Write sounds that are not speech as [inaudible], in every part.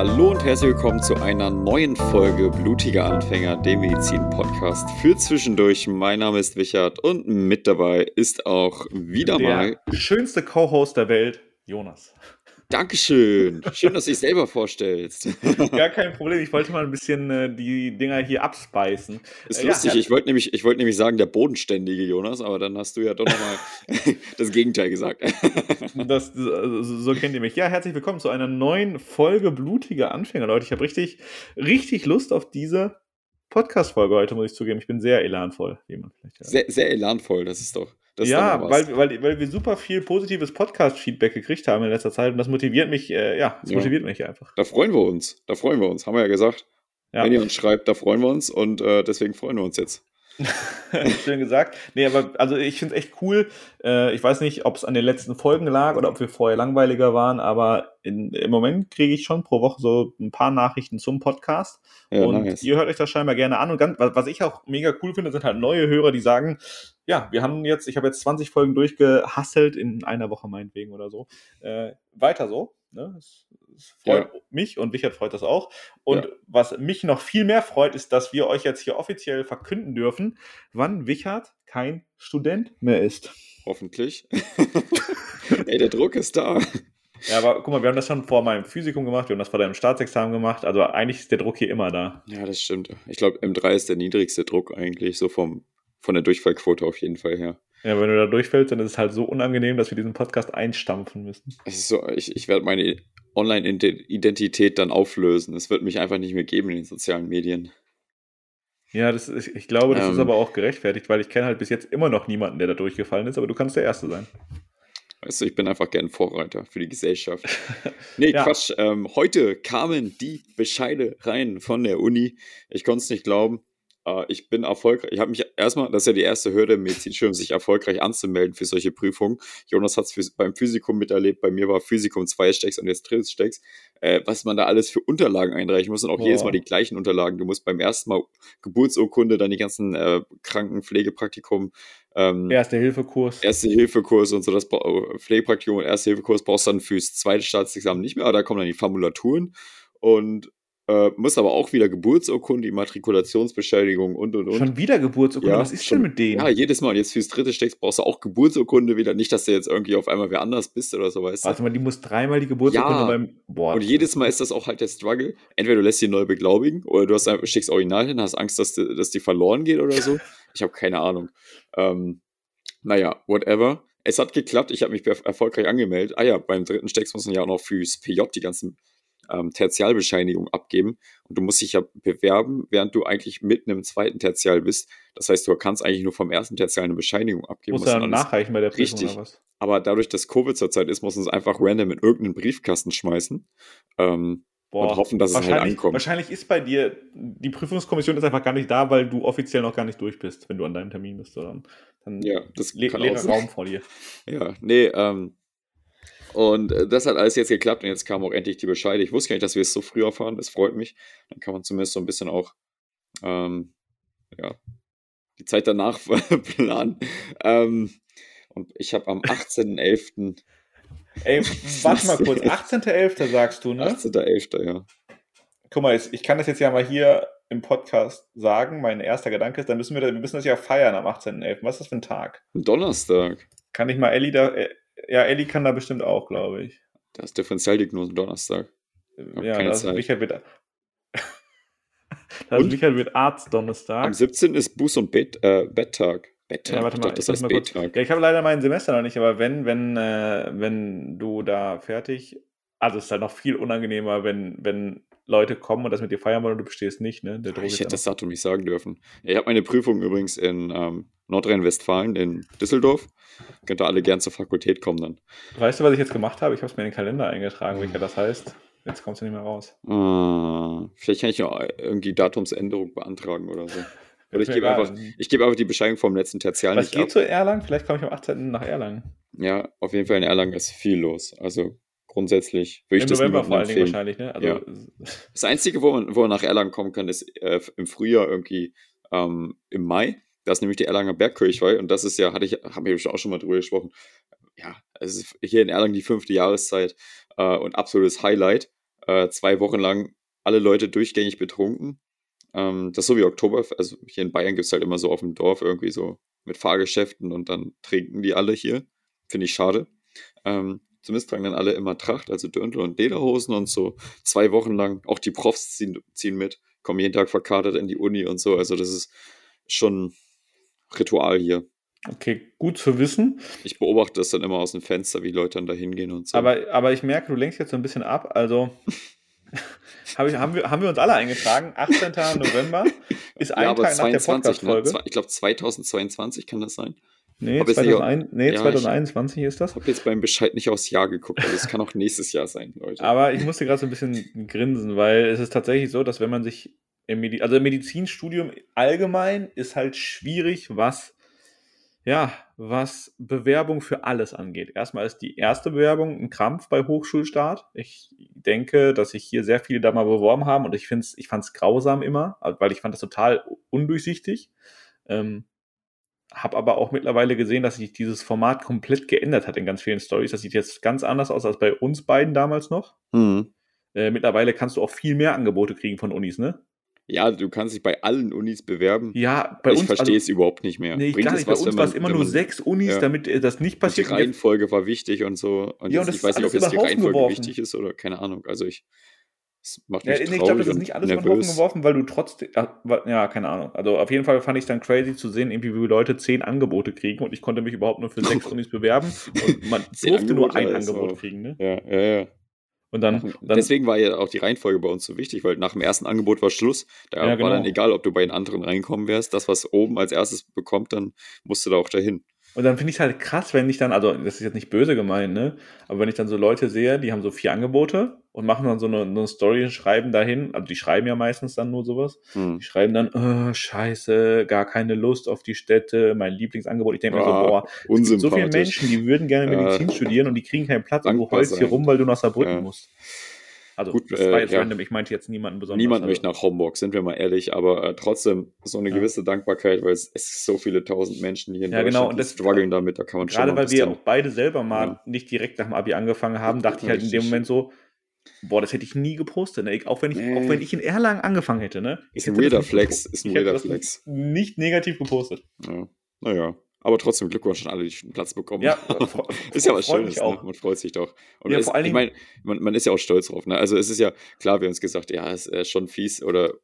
Hallo und herzlich willkommen zu einer neuen Folge Blutiger Anfänger, dem Medizin-Podcast für zwischendurch. Mein Name ist Wichert und mit dabei ist auch wieder der mal. schönste Co-Host der Welt, Jonas. Dankeschön. Schön, dass du dich selber vorstellst. [laughs] Gar kein Problem. Ich wollte mal ein bisschen äh, die Dinger hier abspeisen. Ist Äh, lustig, ja, ich wollte nämlich, ich wollte nämlich sagen, der bodenständige Jonas, aber dann hast du ja doch nochmal [laughs] das Gegenteil gesagt. [laughs] Das, so so kennt ihr mich. Ja, herzlich willkommen zu einer neuen Folge blutiger Anfänger, Leute. Ich habe richtig, richtig Lust auf diese Podcast-Folge heute, muss ich zugeben. Ich bin sehr elanvoll, wie man vielleicht hört. Sehr, sehr elanvoll, das ist doch. Ja, weil, weil, weil wir super viel positives Podcast-Feedback gekriegt haben in letzter Zeit und das motiviert mich, äh, ja, das Ja. motiviert mich einfach. Da freuen wir uns. Da freuen wir uns, haben wir ja gesagt. Ja. Wenn ihr uns schreibt, da freuen wir uns und äh, deswegen freuen wir uns jetzt. [laughs] Schön gesagt. Nee, aber also ich finde es echt cool. Äh, ich weiß nicht, ob es an den letzten Folgen lag oder ob wir vorher langweiliger waren, aber in, im Moment kriege ich schon pro Woche so ein paar Nachrichten zum Podcast. Ja, und nice. ihr hört euch das scheinbar gerne an. Und ganz, was ich auch mega cool finde, sind halt neue Hörer, die sagen, ja, wir haben jetzt, ich habe jetzt 20 Folgen durchgehasselt in einer Woche meinetwegen oder so. Äh, weiter so. Ne? Es, es freut mich und Wichert freut das auch. Und Ja. was mich noch viel mehr freut, ist, dass wir euch jetzt hier offiziell verkünden dürfen, wann Wichert kein Student mehr ist. Hoffentlich. [laughs] Ey, der Druck ist da. Ja, aber guck mal, wir haben das schon vor meinem Physikum gemacht, wir haben das vor deinem Staatsexamen gemacht, also eigentlich ist der Druck hier immer da. Ja, das stimmt. Ich glaube, M3 ist der niedrigste Druck eigentlich, so vom, von der Durchfallquote auf jeden Fall her. Ja, wenn du da durchfällst, dann ist es halt so unangenehm, dass wir diesen Podcast einstampfen müssen. Es ist so, ich, ich werde meine Online-Identität dann auflösen. Es wird mich einfach nicht mehr geben in den sozialen Medien. Ja, das ist, ich glaube, das ist Ähm. aber auch gerechtfertigt, weil ich kenne halt bis jetzt immer noch niemanden, der da durchgefallen ist, aber du kannst der Erste sein. Weißt du, ich bin einfach gern Vorreiter für die Gesellschaft. [laughs] Nee, Ja. Quatsch. Ähm, heute kamen die Bescheide rein von der Uni. Ich konnte es nicht glauben. Äh, ich bin erfolgreich. Ich habe mich erstmal, das ist ja die erste Hürde im Medizinstudium, sich erfolgreich anzumelden für solche Prüfungen. Jonas hat es beim Physikum miterlebt. Bei mir war Physikum zwei Stecks und jetzt drittes Stecks. Äh, was man da alles für Unterlagen einreichen muss und auch Boah. jedes Mal die gleichen Unterlagen. Du musst beim ersten Mal Geburtsurkunde, dann die ganzen äh, Krankenpflegepraktikum, ähm, Erste-Hilfe-Kurs. Erste-Hilfe-Kurs und so, das Pflegepraktikum und Erste-Hilfe-Kurs brauchst du dann fürs zweite Staatsexamen nicht mehr, aber da kommen dann die Formulaturen und äh, musst aber auch wieder Geburtsurkunde, Immatrikulationsbeschädigung und und und. Schon wieder Geburtsurkunde, Ja, was ist schon- denn mit denen? Ja, jedes Mal. Und jetzt fürs dritte Steckst brauchst du auch Geburtsurkunde wieder. Nicht, dass du jetzt irgendwie auf einmal wer anders bist oder so, weißt du. Warte mal, die muss dreimal die Geburtsurkunde Ja. beim. Boah. Und jedes Mal ist das auch halt der Struggle. Entweder du lässt sie neu beglaubigen oder du hast schickst Original hin, hast Angst, dass die, dass die verloren geht oder so. [laughs] Ich habe keine Ahnung. Ähm, naja, whatever. Es hat geklappt, ich habe mich erf- erfolgreich angemeldet. Ah ja, beim dritten Stecks muss man ja auch noch fürs PJ die ganzen ähm, Tertialbescheinigungen abgeben. Und du musst dich ja bewerben, während du eigentlich mitten im zweiten Tertial bist. Das heißt, du kannst eigentlich nur vom ersten Tertial eine Bescheinigung abgeben. muss musst dann nachreichen bei der Prüfung Richtig. oder was? aber dadurch, dass Covid zurzeit ist, muss es einfach random in irgendeinen Briefkasten schmeißen. Ähm, Und hoffen, dass es halt ankommt. Wahrscheinlich ist bei dir, die Prüfungskommission ist einfach gar nicht da, weil du offiziell noch gar nicht durch bist, wenn du an deinem Termin bist, sondern dann ja, das le leerer. Raum vor dir. [laughs] Ja, nee, ähm, und äh, das hat alles jetzt geklappt und jetzt kam auch endlich die Bescheide. Ich wusste gar nicht, dass wir es so früh erfahren. Das freut mich. Dann kann man zumindest so ein bisschen auch, ähm, ja, die Zeit danach [laughs] planen. Ähm, und ich habe am [laughs] 18.11., Ey, warte mal kurz, [laughs] 18.11. sagst du, ne? 18.11., ja. Guck mal, ich kann das jetzt ja mal hier im Podcast sagen. Mein erster Gedanke ist, dann müssen wir, wir müssen das ja feiern am 18.11. Was ist das für ein Tag? Donnerstag. Kann ich mal Ellie da, äh, ja, Ellie kann da bestimmt auch, glaube ich. Das ist Differentialdiagnosen Donnerstag. Hab ja, das ist Michael wird, das ist? Michael wird Arzt Donnerstag. Am 17. ist Buß- und Bet, äh, Betttag. Betttag, Ja, warte ich mal, dachte, das heißt kurz. B-Tag. Ja, ich habe leider mein Semester noch nicht, aber wenn, wenn, äh, wenn du da fertig, also es ist halt noch viel unangenehmer, wenn, wenn Leute kommen und das mit dir feiern wollen und du bestehst nicht, ne? Der Druck Ich ist hätte das Datum nicht sagen dürfen. Ja, ich habe meine Prüfung übrigens in ähm, Nordrhein-Westfalen, in Düsseldorf. Könnt ihr alle gern zur Fakultät kommen dann. Weißt du, was ich jetzt gemacht habe? Ich habe es mir in den Kalender eingetragen, welcher das heißt. Jetzt kommst du nicht mehr raus. Ah, vielleicht kann ich noch irgendwie Datumsänderung beantragen oder so. [laughs] Oder ich gebe einfach, ich gebe einfach die Bescheinigung vom letzten Tertial Was nicht geht ab. zu Erlangen? Vielleicht komme ich am 18. nach Erlangen. Ja, auf jeden Fall in Erlangen ist viel los. Also grundsätzlich würde ich Im das November vor allen Dingen wahrscheinlich, ne? Also, Ja. [laughs] Das Einzige, wo man, wo man nach Erlangen kommen kann, ist äh, im Frühjahr irgendwie ähm, im Mai. Da ist nämlich die Erlanger Bergkirchweih und das ist ja, hatte ich, haben wir auch schon mal drüber gesprochen. Ja, es ist hier in Erlangen die fünfte Jahreszeit äh, und absolutes Highlight. Äh, zwei Wochen lang alle Leute durchgängig betrunken. Ähm, das ist so wie Oktober, also hier in Bayern gibt es halt immer so auf dem Dorf irgendwie so mit Fahrgeschäften und dann trinken die alle hier. Finde ich schade. Ähm, zumindest tragen dann alle immer Tracht, also Dirndl und Lederhosen und so zwei Wochen lang. Auch die Profs ziehen, ziehen mit, kommen jeden Tag verkatert in die Uni und so. Also das ist schon Ritual hier. Okay, gut zu wissen. Ich beobachte das dann immer aus dem Fenster, wie Leute dann da hingehen und so. Aber, aber ich merke, du lenkst jetzt so ein bisschen ab. Also [laughs] hab ich, haben, wir, haben wir uns alle eingetragen. 18. November [laughs] ist ein ja, Tag nach der 22, ne? Podcast-Folge. Zwei- Ich glaube 2022 kann das sein. Nee, Hab jetzt nicht- 2001, nee Ja, 2021 ist das. Ich habe jetzt beim Bescheid nicht aufs Jahr geguckt, also es kann auch [laughs] nächstes Jahr sein, Leute. Aber ich musste gerade so ein bisschen grinsen, weil es ist tatsächlich so, dass wenn man sich im Medi also im Medizinstudium allgemein ist halt schwierig, was ja, was Bewerbung für alles angeht. Erstmal ist die erste Bewerbung ein Krampf bei Hochschulstart. Ich denke, dass sich hier sehr viele da mal beworben haben und ich finde ich fand es grausam immer, weil ich fand das total undurchsichtig. Ähm, habe aber auch mittlerweile gesehen, dass sich dieses Format komplett geändert hat in ganz vielen Stories. Das sieht jetzt ganz anders aus als bei uns beiden damals noch. Hm. Äh, mittlerweile kannst du auch viel mehr Angebote kriegen von Unis, ne? Ja, du kannst dich bei allen Unis bewerben. Ja, bei ich uns. verstehe also, es überhaupt nicht mehr. Nee, ich Bringt gar nicht. Bei was, uns wenn war es immer nur sechs Unis, ja. damit äh, das nicht die passiert. Und jetzt- Reihenfolge war wichtig und so. Und Ja, jetzt, und das ich weiß nicht, ob jetzt die Reihenfolge geworfen. wichtig ist oder keine Ahnung. Also ich, es macht Ja, mich nee, traurig ich glaube, das ist nicht alles über den Haufen nervös. geworfen, weil du trotzdem. Ja, wa- ja, keine Ahnung. Also auf jeden Fall fand ich es dann crazy zu sehen, irgendwie, wie Leute zehn Angebote kriegen und ich konnte mich überhaupt nur für sechs [laughs] Unis bewerben und man durfte nur Angebote ein ist Angebot kriegen, ne? Ja, ja, ja. Und dann, dann Deswegen war ja auch die Reihenfolge bei uns so wichtig, weil nach dem ersten Angebot war Schluss. Da Ja, genau. war dann egal, ob du bei den anderen reinkommen wärst. Das, was oben als erstes bekommt, dann musst du da auch dahin. Und dann finde ich es halt krass, wenn ich dann, also das ist jetzt nicht böse gemeint, ne? Aber wenn ich dann so Leute sehe, die haben so vier Angebote und machen dann so eine, eine Story und schreiben dahin, also die schreiben ja meistens dann nur sowas, Hm. die schreiben dann, oh, scheiße, gar keine Lust auf die Städte, mein Lieblingsangebot. Ich denke mir so, Ah, boah, es gibt so viele. Menschen, die würden gerne Ja. Medizin studieren und die kriegen keinen Platz und du heulst hier rum, weil du nach Saarbrücken Ja. musst. Also, Gut, das war äh, jetzt ja. random, ich meinte jetzt niemanden besonders. Niemand also, möchte nach Homburg, sind wir mal ehrlich, aber äh, trotzdem so eine Ja. gewisse Dankbarkeit, weil es, es so viele tausend Menschen hier in Ja, Deutschland, genau, und das- strugglen damit, da kann man schon Gerade mal ein weil wir auch beide selber mal nicht direkt nach dem Abi angefangen haben, dachte ich halt in dem. Moment so, boah, das hätte ich nie gepostet. Ne? Auch, wenn ich, Nee. auch wenn ich in Erlangen angefangen hätte. Ne? Ich Ist ein weirder nicht Flex, ist ein weirder Flex. Nicht negativ gepostet. Ja. Naja, aber trotzdem Glückwunsch an alle, die einen Platz bekommen Ja, [laughs] ist ja was Schönes, ne? man freut sich doch. Und Ja, es, vor allen ich meine, man, man ist ja auch stolz drauf. Ne? Also es ist ja, klar, wir haben uns gesagt, ja, es ist schon fies oder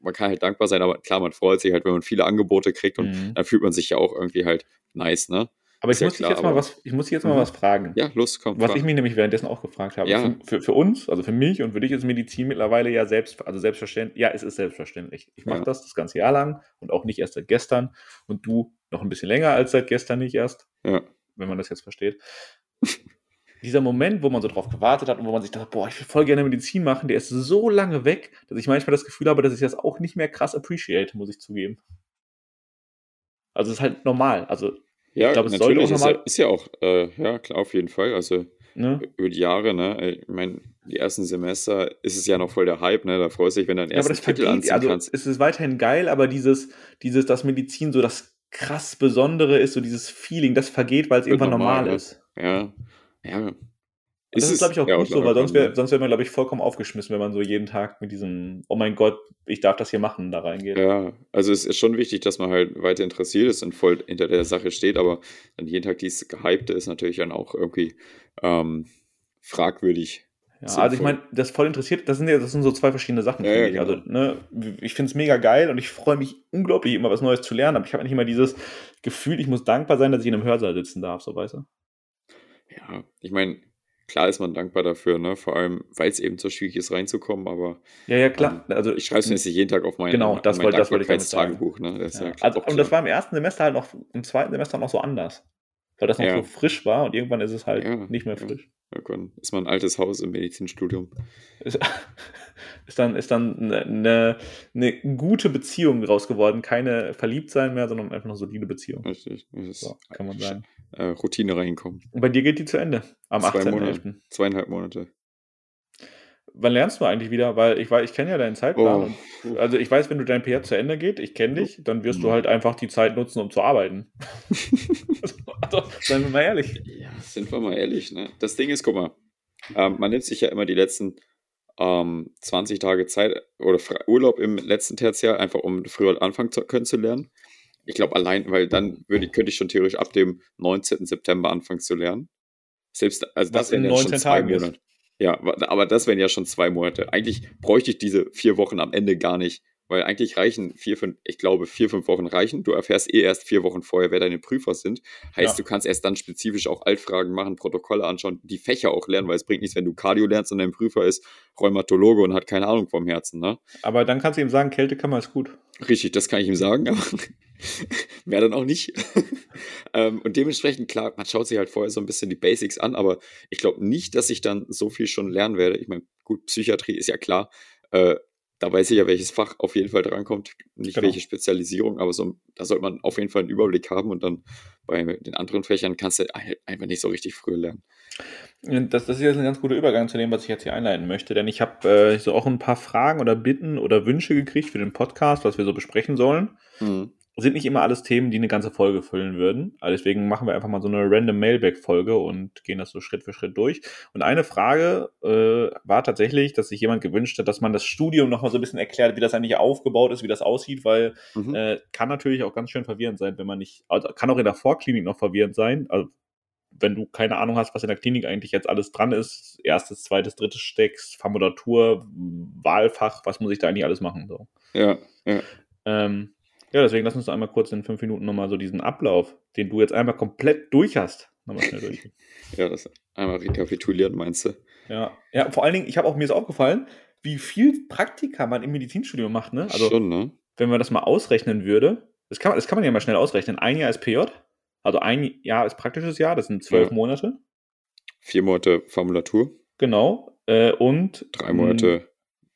man kann halt dankbar sein, aber klar, man freut sich halt, wenn man viele Angebote kriegt und Mhm. dann fühlt man sich ja auch irgendwie halt nice, ne? Aber ich ja muss dich klar, jetzt mal was, ich muss dich jetzt mal Mhm. was fragen. Ja, los, komm. Was frag. ich mich nämlich währenddessen auch gefragt habe. Ja. Für, für, für uns, also für mich und für dich ist Medizin mittlerweile ja selbst, also selbstverständlich. Ja, es ist selbstverständlich. Ich mache Ja. das das ganze Jahr lang und auch nicht erst seit gestern. Und du noch ein bisschen länger als seit gestern nicht erst, Ja. wenn man das jetzt versteht. [laughs] Dieser Moment, wo man so drauf gewartet hat und wo man sich dachte, boah, ich will voll gerne Medizin machen, der ist so lange weg, dass ich manchmal das Gefühl habe, dass ich das auch nicht mehr krass appreciate, muss ich zugeben. Also es ist halt normal. Also, Ja, Ich glaub, es natürlich ist, ja, ist ja auch, äh, ja, klar, auf jeden Fall. Also ne? über die Jahre, ne? Ich meine, die ersten Semester ist es ja noch voll der Hype, ne? Da freust du dich, wenn du deinen Ja, aber ersten das Titel vergeht, anziehen also kannst. es ist weiterhin geil, aber dieses, dieses, dass Medizin so das krass Besondere ist, so dieses Feeling, das vergeht, weil es irgendwann normal, normal, ne? ist. Ja, ja. Das ist, glaube ich, auch ja, gut so, weil sonst wäre sonst wär man, glaube ich, vollkommen aufgeschmissen, wenn man so jeden Tag mit diesem, oh mein Gott, ich darf das hier machen, da reingeht. Ja, also es ist schon wichtig, dass man halt weiter interessiert ist und voll hinter der Sache steht, aber dann jeden Tag dieses Gehypte ist natürlich dann auch irgendwie ähm, fragwürdig. Ja, Sinnvoll. also ich meine, das voll interessiert, das sind ja, das sind so zwei verschiedene Sachen, Ja, finde ja, ich. genau. Also, ne, ich finde es mega geil und ich freue mich unglaublich, immer was Neues zu lernen, aber ich habe nicht immer dieses Gefühl, ich muss dankbar sein, dass ich in einem Hörsaal sitzen darf, so weißt du? Ja, ich meine, klar ist man dankbar dafür, ne? Vor allem, weil es eben so schwierig ist, reinzukommen, aber Ja, ja, klar. Also ich schreibe es jetzt nicht jeden Tag auf mein, Genau, das mein wollte- das wollte ich damit sagen. Dankbarkeitstagebuch, ne? Das ja, Ja, also, und das war im ersten Semester halt noch, im zweiten Semester noch so anders. Weil das noch Ja. so frisch war und irgendwann ist es halt Ja, nicht mehr ja. frisch. Irgendwann ist man ein altes Haus im Medizinstudium. Ist, [laughs] ist dann, ist dann eine, eine, eine gute Beziehung draus geworden. Keine Verliebtsein mehr, sondern einfach eine solide Beziehung. Richtig. So, kann man sagen. Äh, Routine reinkommen. Und bei dir geht die zu Ende. Am Zwei 18.11. Zweieinhalb Monate. Wann lernst du eigentlich wieder? Weil ich weiß, ich kenne ja deinen Zeitplan. Oh, also ich weiß, wenn du dein PR zu Ende geht, ich kenne dich, dann wirst du Mhm. halt einfach die Zeit nutzen, um zu arbeiten. [laughs] also, seien wir mal ehrlich. Ja, sind wir mal ehrlich, ne? Das Ding ist, guck mal, ähm, man nimmt sich ja immer die letzten ähm, 20 Tage Zeit oder Urlaub im letzten Tertiär, einfach um früher anfangen zu, können zu lernen. Ich glaube allein, weil dann würde, könnte ich schon theoretisch ab dem 19. September anfangen zu lernen. Selbst, also das wären ja schon zwei Monate. Ist. Ja, aber das wären ja schon zwei Monate. Eigentlich bräuchte ich diese vier Wochen am Ende gar nicht, weil eigentlich reichen vier, fünf, ich glaube, vier, fünf Wochen reichen. Du erfährst eh erst vier Wochen vorher, wer deine Prüfer sind. Heißt, ja. du kannst erst dann spezifisch auch Altfragen machen, Protokolle anschauen, die Fächer auch lernen, weil es bringt nichts, wenn du Cardio lernst und dein Prüfer ist Rheumatologe und hat keine Ahnung vom Herzen, ne? Aber dann kannst du ihm sagen, Kältekammer ist gut. Richtig, das kann ich ihm sagen, aber [laughs] mehr dann auch nicht. [laughs] ähm, und dementsprechend, klar, man schaut sich halt vorher so ein bisschen die Basics an, aber ich glaube nicht, dass ich dann so viel schon lernen werde. Ich meine, gut, Psychiatrie ist ja klar. Äh, da weiß ich ja, welches Fach auf jeden Fall drankommt, nicht genau. welche Spezialisierung, aber so, da sollte man auf jeden Fall einen Überblick haben und dann bei den anderen Fächern kannst du einfach nicht so richtig früh lernen. Das, das ist jetzt ein ganz guter Übergang zu dem, was ich jetzt hier einleiten möchte, denn ich habe äh, so auch ein paar Fragen oder Bitten oder Wünsche gekriegt für den Podcast, was wir so besprechen sollen. Mhm sind nicht immer alles Themen, die eine ganze Folge füllen würden. Also deswegen machen wir einfach mal so eine random Mailback-Folge und gehen das so Schritt für Schritt durch. Und eine Frage äh, war tatsächlich, dass sich jemand gewünscht hat, dass man das Studium nochmal so ein bisschen erklärt, wie das eigentlich aufgebaut ist, wie das aussieht, weil mhm. äh, kann natürlich auch ganz schön verwirrend sein, wenn man nicht, also kann auch in der Vorklinik noch verwirrend sein. Also wenn du keine Ahnung hast, was in der Klinik eigentlich jetzt alles dran ist, erstes, zweites, drittes Stecks, Formulatur, Wahlfach, was muss ich da eigentlich alles machen? So. Ja, ja. Ähm, ja, deswegen lass uns einmal kurz in fünf Minuten nochmal so diesen Ablauf, den du jetzt einmal komplett durch hast, nochmal schnell durchgehen. [laughs] ja, das einmal rekapitulieren, meinst du? Ja, ja vor allen Dingen, ich habe auch mir ist aufgefallen, wie viel Praktika man im Medizinstudium macht, ne? Also, Schon, ne? wenn man das mal ausrechnen würde, das kann, man, das kann man ja mal schnell ausrechnen. Ein Jahr ist PJ, also ein Jahr ist praktisches Jahr, das sind zwölf ja. Monate. Vier Monate Formulatur. Genau. Äh, und drei Monate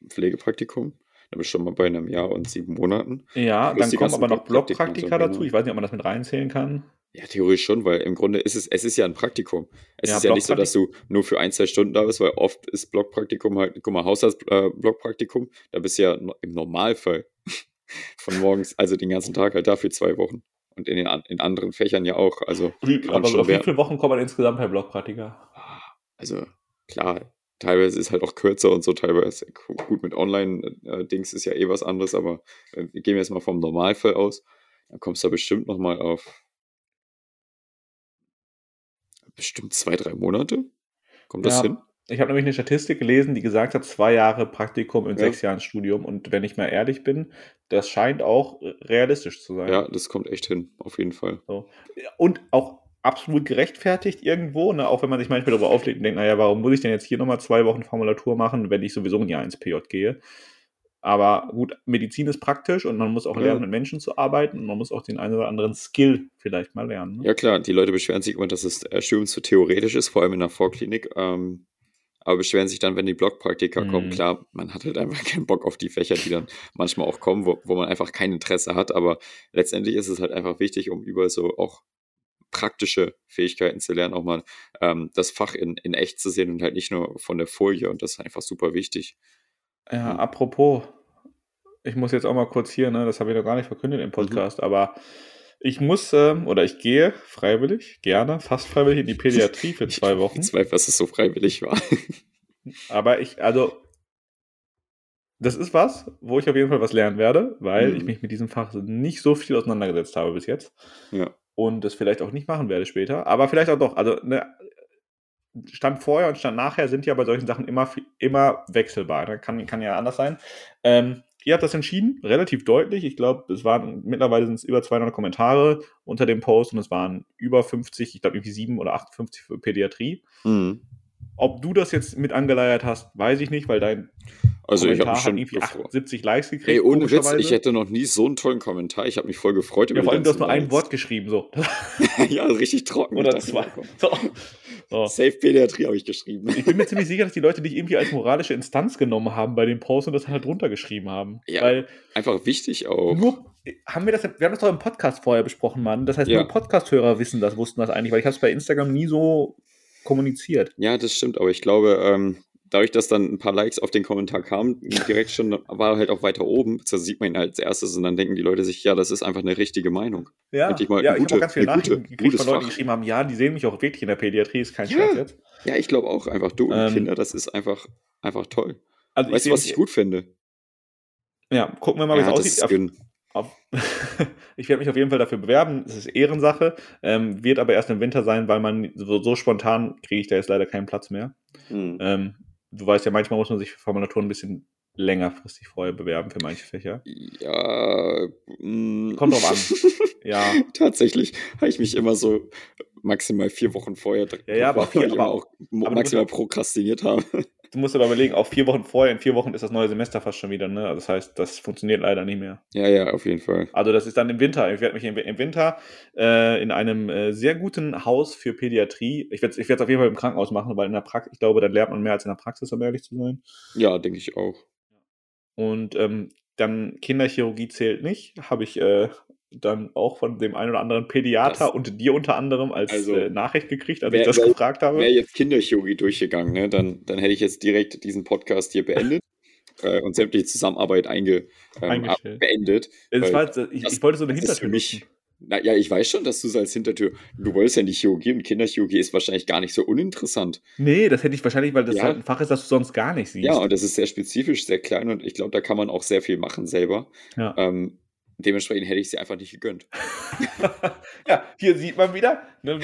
Pflegepraktikum. Da bist du schon mal bei einem Jahr und sieben Monaten. Ja, dann kommen aber noch Blockpraktika dazu. Ich weiß nicht, ob man das mit reinzählen kann. Ja, theoretisch schon, weil im Grunde ist es, es ist ja ein Praktikum. Es ja, ist ja nicht so, dass du nur für ein, zwei Stunden da bist, weil oft ist Blockpraktikum halt, guck mal, Haushaltsblockpraktikum, äh, da bist du ja im Normalfall [laughs] von morgens, also den ganzen Tag halt dafür zwei Wochen. Und in den in anderen Fächern ja auch. Also, wie, aber so wie viele Wochen kommt man insgesamt per Blockpraktika? Also, klar, teilweise ist halt auch kürzer und so, teilweise gut mit Online-Dings ist ja eh was anderes, aber äh, wir gehen jetzt mal vom Normalfall aus, dann kommst du da bestimmt nochmal auf bestimmt zwei, drei Monate. Kommt das ja, hin? Ich habe nämlich eine Statistik gelesen, die gesagt hat, zwei Jahre Praktikum in ja. sechs Jahren Studium. Und wenn ich mal ehrlich bin, das scheint auch realistisch zu sein. Ja, das kommt echt hin, auf jeden Fall. So. Und auch absolut gerechtfertigt irgendwo, ne? auch wenn man sich manchmal darüber auflegt und denkt, naja, warum muss ich denn jetzt hier nochmal zwei Wochen Formulatur machen, wenn ich sowieso ein Jahr ins PJ gehe. Aber gut, Medizin ist praktisch und man muss auch lernen, ja. mit Menschen zu arbeiten und man muss auch den einen oder anderen Skill vielleicht mal lernen. Ne? Ja klar, die Leute beschweren sich immer, dass das Studium zu theoretisch ist, vor allem in der Vorklinik. Ähm, aber beschweren sich dann, wenn die Blockpraktika mhm. kommen. Klar, man hat halt einfach keinen Bock auf die Fächer, die dann manchmal auch kommen, wo, wo man einfach kein Interesse hat. Aber letztendlich ist es halt einfach wichtig, um über so auch praktische Fähigkeiten zu lernen, auch mal ähm, das Fach in, in echt zu sehen und halt nicht nur von der Folie und das ist einfach super wichtig. Ja, ja. apropos, ich muss jetzt auch mal kurz hier, ne, das habe ich noch gar nicht verkündet im mhm. Podcast, mhm. aber ich muss ähm, oder ich gehe freiwillig, gerne, fast freiwillig in die Pädiatrie für [laughs] zwei Wochen. Ich weiß, was es so freiwillig war. [laughs] aber ich, also, das ist was, wo ich auf jeden Fall was lernen werde, weil mhm. ich mich mit diesem Fach nicht so viel auseinandergesetzt habe bis jetzt. Ja und das vielleicht auch nicht machen werde später. Aber vielleicht auch doch. Also ne, Stand vorher und Stand nachher sind ja bei solchen Sachen immer, immer wechselbar. Da kann, kann ja anders sein. Ähm, ihr habt das entschieden, relativ deutlich. Ich glaube, es waren mittlerweile sind es über 200 Kommentare unter dem Post und es waren über 50, ich glaube irgendwie 7 oder 58 für Pädiatrie. Mhm. Ob du das jetzt mit angeleiert hast, weiß ich nicht, weil dein also Kommentar ich habe irgendwie 78 Likes gekriegt. Ey, ohne Witz, ich hätte noch nie so einen tollen Kommentar. Ich habe mich voll gefreut über ja, vor allem, du hast nur ein Wort geschrieben, so. [laughs] [laughs] ja, richtig trocken. Oder zwei. So. So. Safe Pädiatrie habe ich geschrieben. Ich bin mir ziemlich sicher, dass die Leute dich irgendwie als moralische Instanz genommen haben bei dem Post und das halt runtergeschrieben haben. Ja, Weil einfach wichtig auch. Nur, haben wir das, wir haben das doch im Podcast vorher besprochen, Mann. Das heißt, ja. nur Podcast-Hörer wissen das, wussten das eigentlich, weil ich habe es bei Instagram nie so kommuniziert. Ja, das stimmt, aber ich glaube, ähm, dadurch, dass dann ein paar Likes auf den Kommentar kamen, direkt schon war er halt auch weiter oben. Da sieht man ihn als erstes und dann denken die Leute sich, ja, das ist einfach eine richtige Meinung. Ja, ich, mal, ja, ich habe auch ganz viele Nachrichten gekriegt von Leuten, die geschrieben haben, ja, die sehen mich auch wirklich in der Pädiatrie, ist kein ja. Scherz jetzt. Ja, ich glaube auch einfach, du und ähm, Kinder, das ist einfach, einfach toll. Also weißt du, was ich gut finde? Ja, gucken wir mal, wie Ja, es das aussieht. auf, [laughs] ich werde mich auf jeden Fall dafür bewerben. Es ist Ehrensache. Ähm, wird aber erst im Winter sein, weil man so, so spontan kriege ich da jetzt leider keinen Platz mehr. Hm. Ähm, du weißt ja, manchmal muss man sich für Formulaturen ein bisschen längerfristig vorher bewerben für manche Fächer. Ja, mm. Kommt drauf an. [laughs] Ja. Tatsächlich habe ich mich immer so maximal vier Wochen vorher Ja, ja, aber immer aber- auch aber maximal prokrastiniert habe. Du musst aber überlegen, auch vier Wochen vorher, in vier Wochen ist das neue Semester fast schon wieder, ne? Das heißt, das funktioniert leider nicht mehr. Ja, ja, auf jeden Fall. Also das ist dann im Winter. Ich werde mich im, Winter äh, in einem äh, sehr guten Haus für Pädiatrie. Ich werde ich es auf jeden Fall im Krankenhaus machen, weil in der Praxis, ich glaube, da lernt man mehr als in der Praxis, um ehrlich zu sein. Ja, denke ich auch. Und ähm, dann Kinderchirurgie zählt nicht. Habe ich äh, dann auch von dem einen oder anderen Pädiater Das- und dir unter anderem als Also, äh, Nachricht gekriegt, als wer- ich das wer- gefragt habe. Wäre jetzt Kinderchirurgie durchgegangen, ne, dann, dann hätte ich jetzt direkt diesen Podcast hier beendet [laughs] äh, und sämtliche Zusammenarbeit einge, ähm, ab- beendet. War, äh, ich, das- ich wollte so eine Hintertür mich. Na, ja, ich weiß schon, dass du es als Hintertür. Du wolltest ja in die Chirurgie und Kinderchirurgie ist wahrscheinlich gar nicht so uninteressant. Nee, das hätte ich wahrscheinlich, weil das Ja. halt ein Fach ist, das du sonst gar nicht siehst. Ja, und das ist sehr spezifisch, sehr klein und ich glaube, da kann man auch sehr viel machen selber. Ja. Ähm, dementsprechend hätte ich sie einfach nicht gegönnt. [laughs] ja, hier sieht man wieder, ne,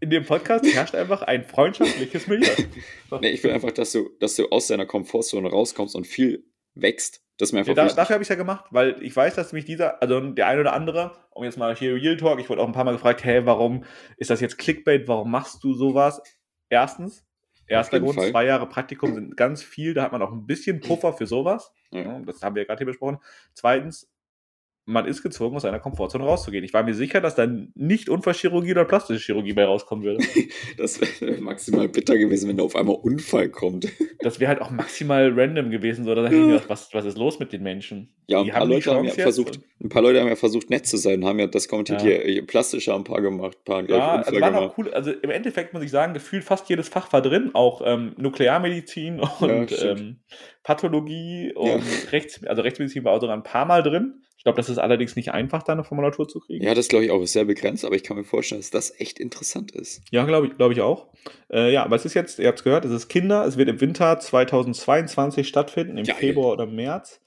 in dem Podcast herrscht einfach ein freundschaftliches Milieu. [laughs] Nee, ich will einfach, dass du, dass du aus deiner Komfortzone rauskommst und viel wächst. Das ist mir einfach Ja, da, dafür habe ich es ja gemacht, weil ich weiß, dass mich dieser, also der ein oder andere, um jetzt mal hier Real Talk, ich wurde auch ein paar Mal gefragt, hey, warum ist das jetzt Clickbait, warum machst du sowas? Erstens, erster Grund, Fall. zwei Jahre Praktikum sind ganz viel, da hat man auch ein bisschen Puffer für sowas. Ja, das haben wir ja gerade hier besprochen. Zweitens, man ist gezwungen, aus seiner Komfortzone rauszugehen. Ich war mir sicher, dass dann nicht Unfallchirurgie oder plastische Chirurgie bei rauskommen würde. [laughs] Das wäre maximal bitter gewesen, wenn da auf einmal Unfall kommt. [laughs] Das wäre halt auch maximal random gewesen, so. Da dachte ich mir, was, was ist los mit den Menschen? Ja, ein paar, haben Leute haben ja versucht, ein paar Leute haben ja versucht, nett zu sein, haben ja das kommentiert Ja. hier, hier plastischer ein paar gemacht, ein paar glaub ich, Ja, Unfall also waren gemacht. cool. Also im Endeffekt muss ich sagen, gefühlt fast jedes Fach war drin, auch ähm, Nuklearmedizin und stimmt. ähm, Pathologie und Ja. Rechts, also Rechtsmedizin war auch sogar ein paar Mal drin. Ich glaube, das ist allerdings nicht einfach, da eine Formulatur zu kriegen. Ja, das glaube ich auch ist sehr begrenzt, aber ich kann mir vorstellen, dass das echt interessant ist. Ja, glaube ich, glaube ich auch. Äh, ja, aber es ist jetzt, ihr habt es gehört, es ist Kinder, es wird im Winter 2022 stattfinden, im Geil. Februar oder März.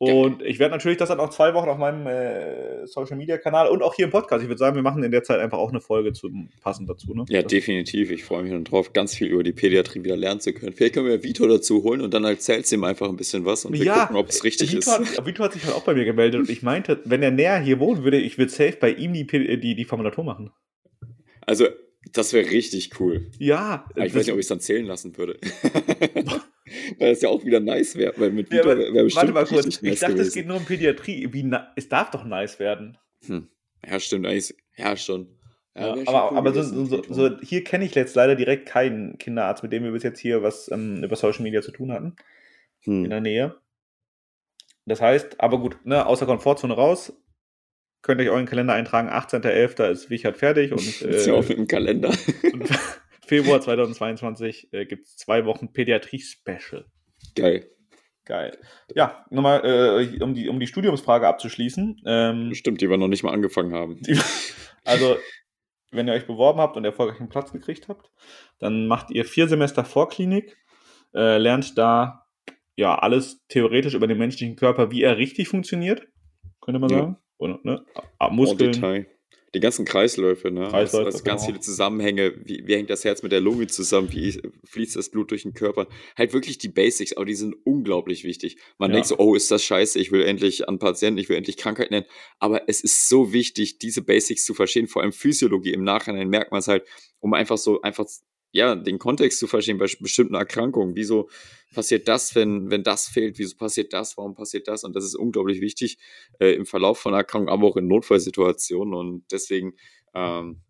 Und ich werde natürlich das dann auch zwei Wochen auf meinem äh, Social Media Kanal und auch hier im Podcast. Ich würde sagen, wir machen in der Zeit einfach auch eine Folge zu, passend dazu. Ne? Ja, Das- definitiv. Ich freue mich dann drauf, ganz viel über die Pädiatrie wieder lernen zu können. Vielleicht können wir Vito dazu holen und dann erzählst du ihm einfach ein bisschen was und wir Ja, gucken, ob es richtig Vito ist. Hat, [laughs] Vito hat sich halt auch bei mir gemeldet und ich meinte, wenn er näher hier wohnen würde, ich würde safe bei ihm die, P- die, die Formulatur machen. Also, das wäre richtig cool. Ja, Aber ich weiß nicht, ob ich es dann zählen lassen würde. [laughs] [laughs] Weil es ja auch wieder nice wäre, weil mit ja, Vito aber, wäre bestimmt warte mal kurz, ich nice dachte, es gewesen. geht nur um Pädiatrie. Wie es darf doch nice werden. Hm. Ja, stimmt eigentlich. Ja, schon. Ja, schon aber cool aber so, so, so, hier kenne ich jetzt leider direkt keinen Kinderarzt, mit dem wir bis jetzt hier was ähm, über Social Media zu tun hatten, in hm. der Nähe. Das heißt, aber gut, ne, aus der Komfortzone raus, könnt ihr euch euren Kalender eintragen, 18.11. ist Wichert fertig und, [laughs] Ist ja äh, auch im Kalender. [laughs] und Februar 2022 äh, gibt es zwei Wochen Pädiatrie-Special. Geil. Geil. Ja, nochmal, äh, um, die, um die Studiumsfrage abzuschließen. Ähm, Stimmt, die wir noch nicht mal angefangen haben. Also, wenn ihr euch beworben habt und erfolgreich einen Platz gekriegt habt, dann macht ihr vier Semester Vorklinik, äh, lernt da ja alles theoretisch über den menschlichen Körper, wie er richtig funktioniert, könnte man Ja. sagen. Oder, ne? Muskeln. Die ganzen Kreisläufe, ne? Kreisläufe, also, also ganz genau. viele Zusammenhänge. Wie, wie hängt das Herz mit der Lunge zusammen? Wie fließt das Blut durch den Körper? Halt wirklich die Basics, aber die sind unglaublich wichtig. Man Ja. denkt so, oh, ist das scheiße, ich will endlich an Patienten, ich will endlich Krankheiten nennen. Aber es ist so wichtig, diese Basics zu verstehen, vor allem Physiologie. Im Nachhinein merkt man es halt, um einfach so, einfach, ja, den Kontext zu verstehen bei bestimmten Erkrankungen. Wieso passiert das, wenn, wenn das fehlt? Wieso passiert das? Warum passiert das? Und das ist unglaublich wichtig äh, im Verlauf von Erkrankungen, aber auch in Notfallsituationen. Und deswegen ähm,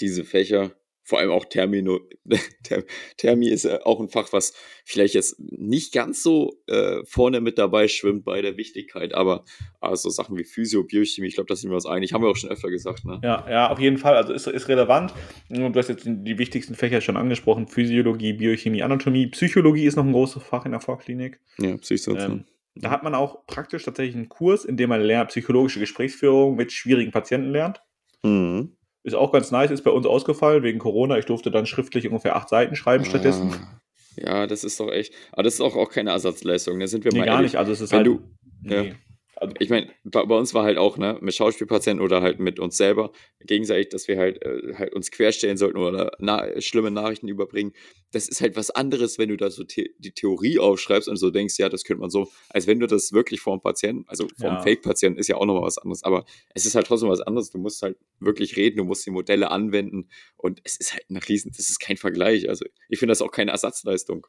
diese Fächer, vor allem auch Termino, [laughs] Ter- Thermi ist äh, auch ein Fach, was vielleicht jetzt nicht ganz so äh, vorne mit dabei schwimmt bei der Wichtigkeit, aber äh, so Sachen wie Physio, Biochemie, ich glaube, da sind wir uns einig, haben wir auch schon öfter gesagt, ne? Ja, ja, auf jeden Fall. Also ist, ist relevant. Und Du hast jetzt die wichtigsten Fächer schon angesprochen: Physiologie, Biochemie, Anatomie. Psychologie ist noch ein großes Fach in der Vorklinik. Ja, Psychosozial. Ähm, da hat man auch praktisch tatsächlich einen Kurs, in dem man lernt, psychologische Gesprächsführung mit schwierigen Patienten lernt. Mhm. Ist auch ganz nice, ist bei uns ausgefallen wegen Corona. Ich durfte dann schriftlich ungefähr acht Seiten schreiben stattdessen. Ah, Ja, das ist doch echt. Aber das ist auch, auch keine Ersatzleistung. Da sind wir nee, mal gar ehrlich. nicht. Also es ist Wenn halt. du- nee. ja. Also, Ich meine, bei, bei uns war halt auch, ne, mit Schauspielpatienten oder halt mit uns selber gegenseitig, dass wir halt, äh, halt uns querstellen sollten oder na schlimme Nachrichten überbringen. Das ist halt was anderes, wenn du da so the die Theorie aufschreibst und so denkst, ja, das könnte man so, als wenn du das wirklich vor dem Patienten, also vor dem Ja. Fake-Patienten ist ja auch nochmal was anderes, aber es ist halt trotzdem was anderes. Du musst halt wirklich reden, du musst die Modelle anwenden und es ist halt ein Riesen, das ist kein Vergleich. Also ich finde das auch keine Ersatzleistung.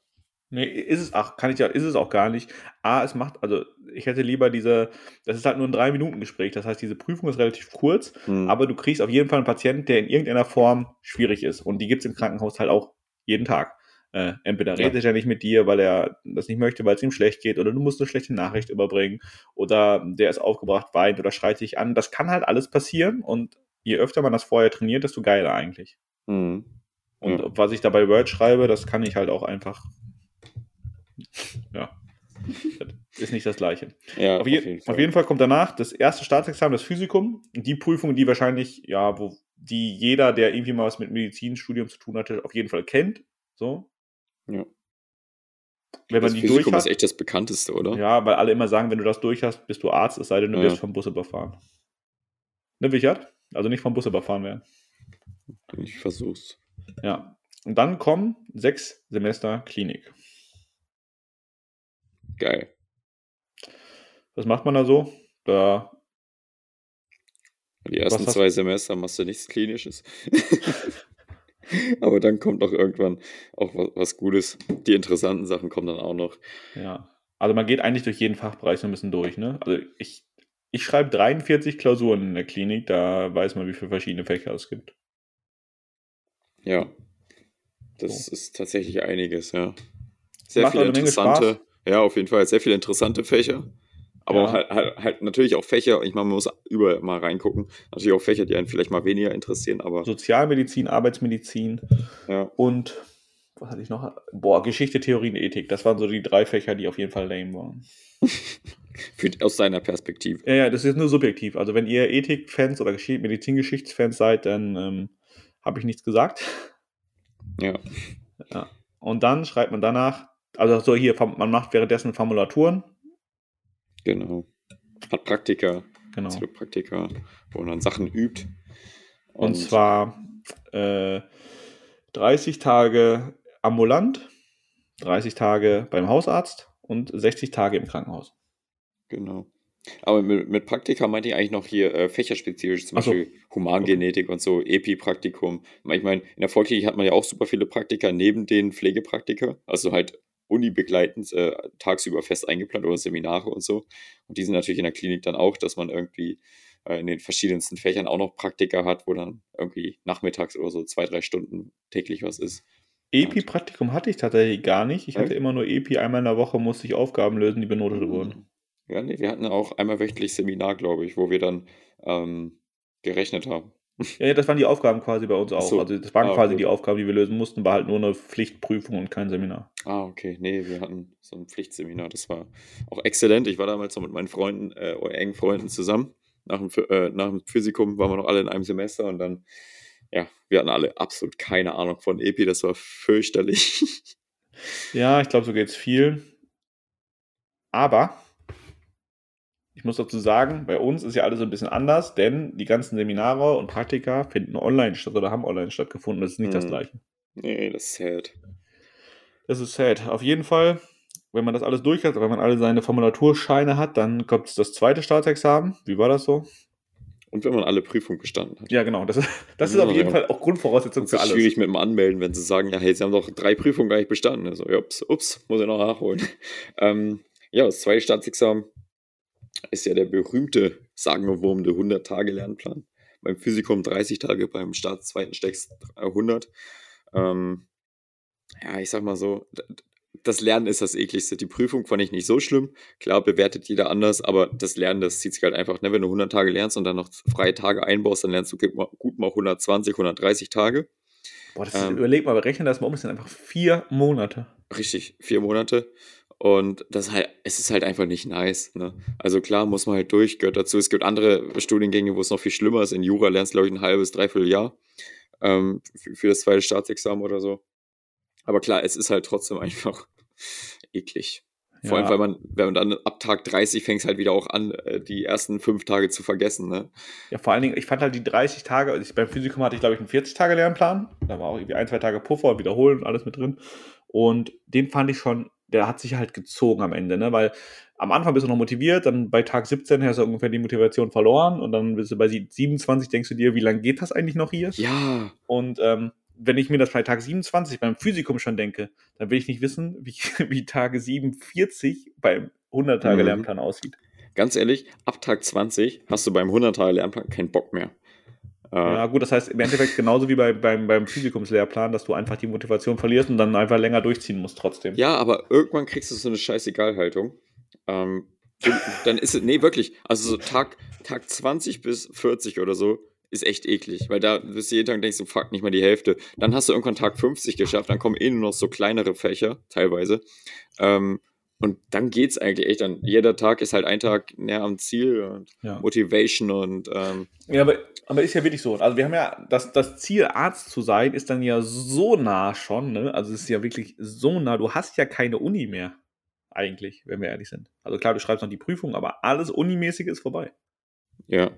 Nee, ist es auch, kann ich ja, ist es auch gar nicht. A, es macht, also ich hätte lieber diese, das ist halt nur ein Drei-Minuten-Gespräch. Das heißt, diese Prüfung ist relativ kurz, Hm. aber du kriegst auf jeden Fall einen Patienten, der in irgendeiner Form schwierig ist. Und die gibt es im Krankenhaus halt auch jeden Tag. Äh, entweder Ja. redet er nicht mit dir, weil er das nicht möchte, weil es ihm schlecht geht, oder du musst eine schlechte Nachricht überbringen, oder der ist aufgebracht, weint oder schreit dich an. Das kann halt alles passieren und je öfter man das vorher trainiert, desto geiler eigentlich. Hm. Und Ja. was ich da bei Word schreibe, das kann ich halt auch einfach. Ja. Das ist nicht das Gleiche. Ja, Auf, je auf jeden Fall kommt danach das erste Staatsexamen, das Physikum. Die Prüfung, die wahrscheinlich, ja, wo die jeder, der irgendwie mal was mit Medizinstudium zu tun hatte, auf jeden Fall kennt. So. Ja. Wenn man das die Physikum durch hat. ist echt das bekannteste, oder? Ja, weil alle immer sagen, wenn du das durch hast, bist du Arzt, es sei denn, du Ja. wirst vom Bus überfahren. Ne, Wichert? Also nicht vom Bus überfahren werden. Ich versuch's. Ja. Und dann kommen sechs Semester Klinik. Geil. Was macht man da so? Da Die ersten zwei Semester machst du nichts Klinisches. [laughs] Aber dann kommt noch irgendwann auch was, was Gutes. Die interessanten Sachen kommen dann auch noch. Ja. Also man geht eigentlich durch jeden Fachbereich so ein bisschen durch, ne? Also ich, ich schreibe 43 Klausuren in der Klinik, da weiß man, wie viele verschiedene Fächer es gibt. Ja. Das So. ist tatsächlich einiges, ja. Sehr Macht viele interessante, ja, auf jeden Fall, sehr viele interessante Fächer. Aber Ja. halt, halt, halt natürlich auch Fächer, ich meine, man muss überall mal reingucken. Natürlich auch Fächer, die einen vielleicht mal weniger interessieren, aber Sozialmedizin, Arbeitsmedizin ja. und was hatte ich noch? Boah, Geschichte, Theorie und Ethik. Das waren so die drei Fächer, die auf jeden Fall lame waren. [laughs] Aus seiner Perspektive. Ja, ja, das ist nur subjektiv. Also wenn ihr Ethik-Fans oder Gesch- Medizingeschichtsfans seid, dann ähm, habe ich nichts gesagt. Ja. Und dann schreibt man danach, also so hier, man macht währenddessen Formulaturen. Genau. Hat Praktika, Genau. absolute Praktika, wo man dann Sachen übt. Und zwar äh, 30 Tage ambulant, 30 Tage beim Hausarzt und 60 Tage im Krankenhaus. Genau. Aber mit, mit Praktika meinte ich eigentlich noch hier äh, fächerspezifisch, zum so. Beispiel Humangenetik und so, Epi-Praktikum. Ich meine, in der Volksklinik hat man ja auch super viele Praktika neben den Pflegepraktika, also halt unibegleitend äh, tagsüber fest eingeplant oder Seminare und so. Und die sind natürlich in der Klinik dann auch, dass man irgendwie äh, in den verschiedensten Fächern auch noch Praktika hat, wo dann irgendwie nachmittags oder so zwei, drei Stunden täglich was ist. EPI-Praktikum hatte ich tatsächlich gar nicht. Ich Ja. hatte immer nur EPI, einmal in der Woche musste ich Aufgaben lösen, die benotet Mhm. wurden. Ja, nee, wir hatten auch einmal wöchentlich Seminar, glaube ich, wo wir dann ähm, gerechnet haben. Ja, das waren die Aufgaben quasi bei uns auch. So. Also das waren Ah, quasi okay. die Aufgaben, die wir lösen mussten, war halt nur eine Pflichtprüfung und kein Seminar. Ah, okay. Nee, wir hatten so ein Pflichtseminar. Das war auch exzellent. Ich war damals noch mit meinen Freunden, äh, engen Freunden zusammen. Nach dem, äh, nach dem Physikum waren wir noch alle in einem Semester und dann, ja, wir hatten alle absolut keine Ahnung von EPI. Das war fürchterlich. [laughs] Ja, ich glaube, so geht's viel. Aber ich muss dazu sagen, bei uns ist ja alles so ein bisschen anders, denn die ganzen Seminare und Praktika finden online statt oder haben online stattgefunden. Das ist nicht das Mhm. gleiche. nee, das ist sad. Das ist sad. Auf jeden Fall, wenn man das alles durch hat, wenn man alle seine Formulaturscheine hat, dann kommt das zweite Staatsexamen. Wie war das so? Und wenn man alle Prüfungen bestanden hat. Ja, genau. Das ist, [laughs] das ist auf jeden ja. Fall auch Grundvoraussetzung Das für ist alles. schwierig mit dem Anmelden, wenn sie sagen, ja, hey, sie haben doch drei Prüfungen gar nicht bestanden. Also, ups, ups, muss ich noch nachholen. [laughs] ähm, ja, das zweite Staatsexamen ist ja der berühmte, sagenumwurmende 100-Tage-Lernplan. Beim Physikum 30 Tage, beim Staats zweiten Stecks 100. Ähm, ja, ich sag mal so, das Lernen ist das ekligste. Die Prüfung fand ich nicht so schlimm. Klar, bewertet jeder anders, aber das Lernen, das zieht sich halt einfach. Ne? Wenn du 100 Tage lernst und dann noch freie Tage einbaust, dann lernst du gut mal, gut mal 120, 130 Tage. Boah, das Ähm. überleg mal, berechne das mal um, das sind einfach vier Monate. Richtig, vier Monate. Und das halt, es ist halt einfach nicht nice. Ne? Also klar, muss man halt durch, gehört dazu. Es gibt andere Studiengänge, wo es noch viel schlimmer ist. In Jura lernst du, glaube ich, ein halbes, dreiviertel Jahr ähm, für, für das zweite Staatsexamen oder so. Aber klar, es ist halt trotzdem [laughs] einfach eklig. Ja. Vor allem, weil man, wenn man dann ab Tag 30 fängt halt wieder auch an, äh, die ersten fünf Tage zu vergessen, ne? Ja, vor allen Dingen, ich fand halt die 30 Tage, also ich, beim Physikum hatte ich, glaube ich, einen 40-Tage-Lernplan. Da war auch irgendwie ein, zwei Tage Puffer und Wiederholen und alles mit drin. Und den fand ich schon, der hat sich halt gezogen am Ende, ne? Weil am Anfang bist du noch motiviert, dann bei Tag 17 hast du ungefähr die Motivation verloren und dann bist du bei 27, denkst du dir, wie lange geht das eigentlich noch hier? Ja, Und ähm, wenn ich mir das bei Tag 27 beim Physikum schon denke, dann will ich nicht wissen, wie, [laughs] wie Tage 47 beim 100-Tage-Lernplan aussieht. ganz ehrlich, ab Tag 20 hast du beim 100-Tage-Lernplan keinen Bock mehr. Äh, Ja, gut, das heißt im Endeffekt genauso wie bei, beim, beim Physikumslehrplan, dass du einfach die Motivation verlierst und dann einfach länger durchziehen musst trotzdem. Ja, aber irgendwann kriegst du so eine Scheißegal-Haltung. Ähm, dann ist es, nee, wirklich, also so Tag, Tag 20 bis 40 oder so ist echt eklig, weil da bist du jeden Tag und denkst du, fuck, nicht mal die Hälfte. Dann hast du irgendwann Tag 50 geschafft, dann kommen eh nur noch so kleinere Fächer, teilweise. Ähm, und dann geht's eigentlich echt dann. Jeder Tag ist halt ein Tag näher am Ziel und Ja. Motivation und ähm, Ja, aber, aber ist ja wirklich so. Also wir haben ja, das, das Ziel, Arzt zu sein, ist dann ja so nah schon, ne? Also es ist ja wirklich so nah. Du hast ja keine Uni mehr, eigentlich, wenn wir ehrlich sind. Also klar, du schreibst noch die Prüfung, aber alles Unimäßige ist vorbei. ja,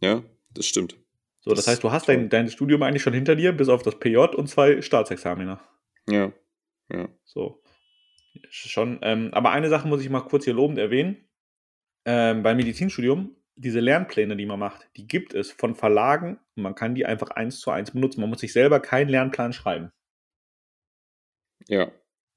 ja, das stimmt. So, das, Das heißt, du hast dein, dein Studium eigentlich schon hinter dir, bis auf das PJ und zwei Staatsexaminer. Ja, ja. So. Schon. Ähm, aber eine Sache muss ich mal kurz hier lobend erwähnen. Ähm, beim Medizinstudium, diese Lernpläne, die man macht, die gibt es von Verlagen und man kann die einfach eins zu eins benutzen. Man muss sich selber keinen Lernplan schreiben. Ja.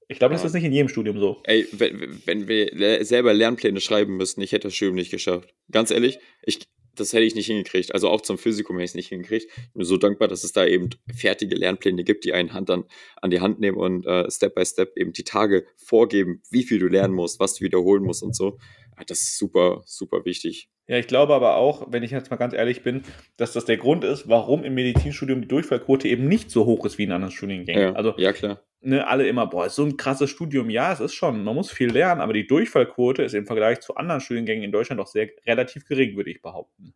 Ich glaube, das Ja. ist nicht in jedem Studium so. Ey, wenn, wenn wir selber Lernpläne schreiben müssten, ich hätte das Studium nicht geschafft. Ganz ehrlich, ich, das hätte ich nicht hingekriegt. Also auch zum Physikum hätte ich es nicht hingekriegt. Ich bin so dankbar, dass es da eben fertige Lernpläne gibt, die einen Hand an, an die Hand nehmen und äh, Step by Step eben die Tage vorgeben, wie viel du lernen musst, was du wiederholen musst und so. Ja, das ist super, super wichtig. Ja, ich glaube aber auch, wenn ich jetzt mal ganz ehrlich bin, dass das der Grund ist, warum im Medizinstudium die Durchfallquote eben nicht so hoch ist wie in anderen Studiengängen. Ja, Also ja klar. Ne, alle immer, boah, ist so ein krasses Studium. Ja, es ist schon, man muss viel lernen, aber die Durchfallquote ist im Vergleich zu anderen Studiengängen in Deutschland doch sehr relativ gering, würde ich behaupten.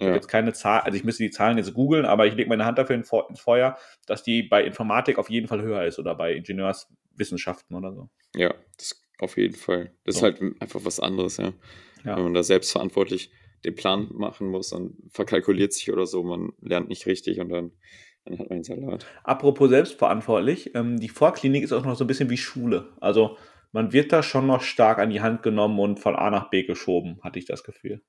Ich habe Ja. jetzt keine Zahl, also ich müsste die Zahlen jetzt googeln, aber ich lege meine Hand dafür ins Feuer, dass die bei Informatik auf jeden Fall höher ist oder bei Ingenieurswissenschaften oder so. ja, das auf jeden Fall. Das ist So. halt einfach was anderes, ja. Wenn Ja. man da selbstverantwortlich den Plan machen muss und verkalkuliert sich oder so, man lernt nicht richtig und dann, dann hat man den Salat. Apropos selbstverantwortlich, ähm, die Vorklinik ist auch noch so ein bisschen wie Schule. Also man wird da schon noch stark an die Hand genommen und von A nach B geschoben, hatte ich das Gefühl.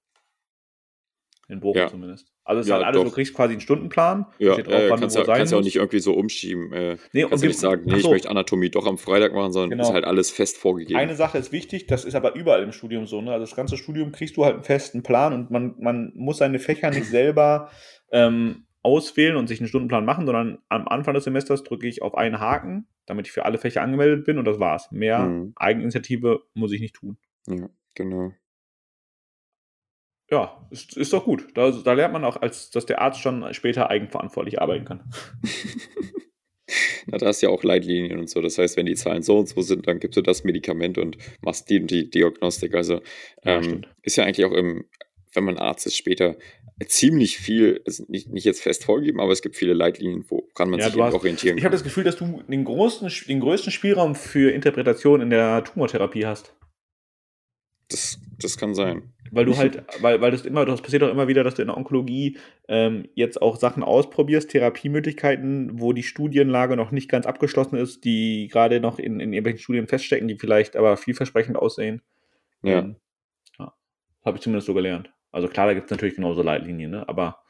In Bochum Ja. zumindest. Also es ist Ja, halt alles, du doch. kriegst quasi einen Stundenplan. Ja, steht drauf, äh, wann kannst, du ja, wo sein kannst ja auch nicht irgendwie so umschieben. Äh, Nee, kannst und du nicht sagen, nee, ach ich so. möchte Anatomie doch am Freitag machen, sondern Genau. ist halt alles fest vorgegeben. Eine Sache ist wichtig, das ist aber überall im Studium so. Ne? Also das ganze Studium kriegst du halt einen festen Plan und man, man muss seine Fächer nicht [laughs] selber ähm, auswählen und sich einen Stundenplan machen, sondern am Anfang des Semesters drücke ich auf einen Haken, damit ich für alle Fächer angemeldet bin und das war's. Mehr Mhm. Eigeninitiative muss ich nicht tun. Ja, genau. Ja, ist, ist doch gut. Da, da lernt man auch, als dass der Arzt schon später eigenverantwortlich arbeiten kann. [laughs] Na, da hast du ja auch Leitlinien und so. Das heißt, wenn die Zahlen so und so sind, dann gibst du das Medikament und machst die und die Diagnostik. Also ähm, ist ja eigentlich auch im, wenn man Arzt ist, später ziemlich viel, also nicht, nicht jetzt fest vorgegeben, aber es gibt viele Leitlinien, woran man Ja, sich hast- orientieren Ich habe kann. das Gefühl, dass du den, großen, den größten Spielraum für Interpretation in der Tumortherapie hast. Das, das kann sein. Weil du halt, weil, weil das immer, das passiert auch immer wieder, dass du in der Onkologie ähm, jetzt auch Sachen ausprobierst, Therapiemöglichkeiten, wo die Studienlage noch nicht ganz abgeschlossen ist, die gerade noch in, in irgendwelchen Studien feststecken, die vielleicht aber vielversprechend aussehen. Ja. Ähm, ja. Habe ich zumindest so gelernt. Also klar, da gibt es natürlich genauso Leitlinien, ne? aber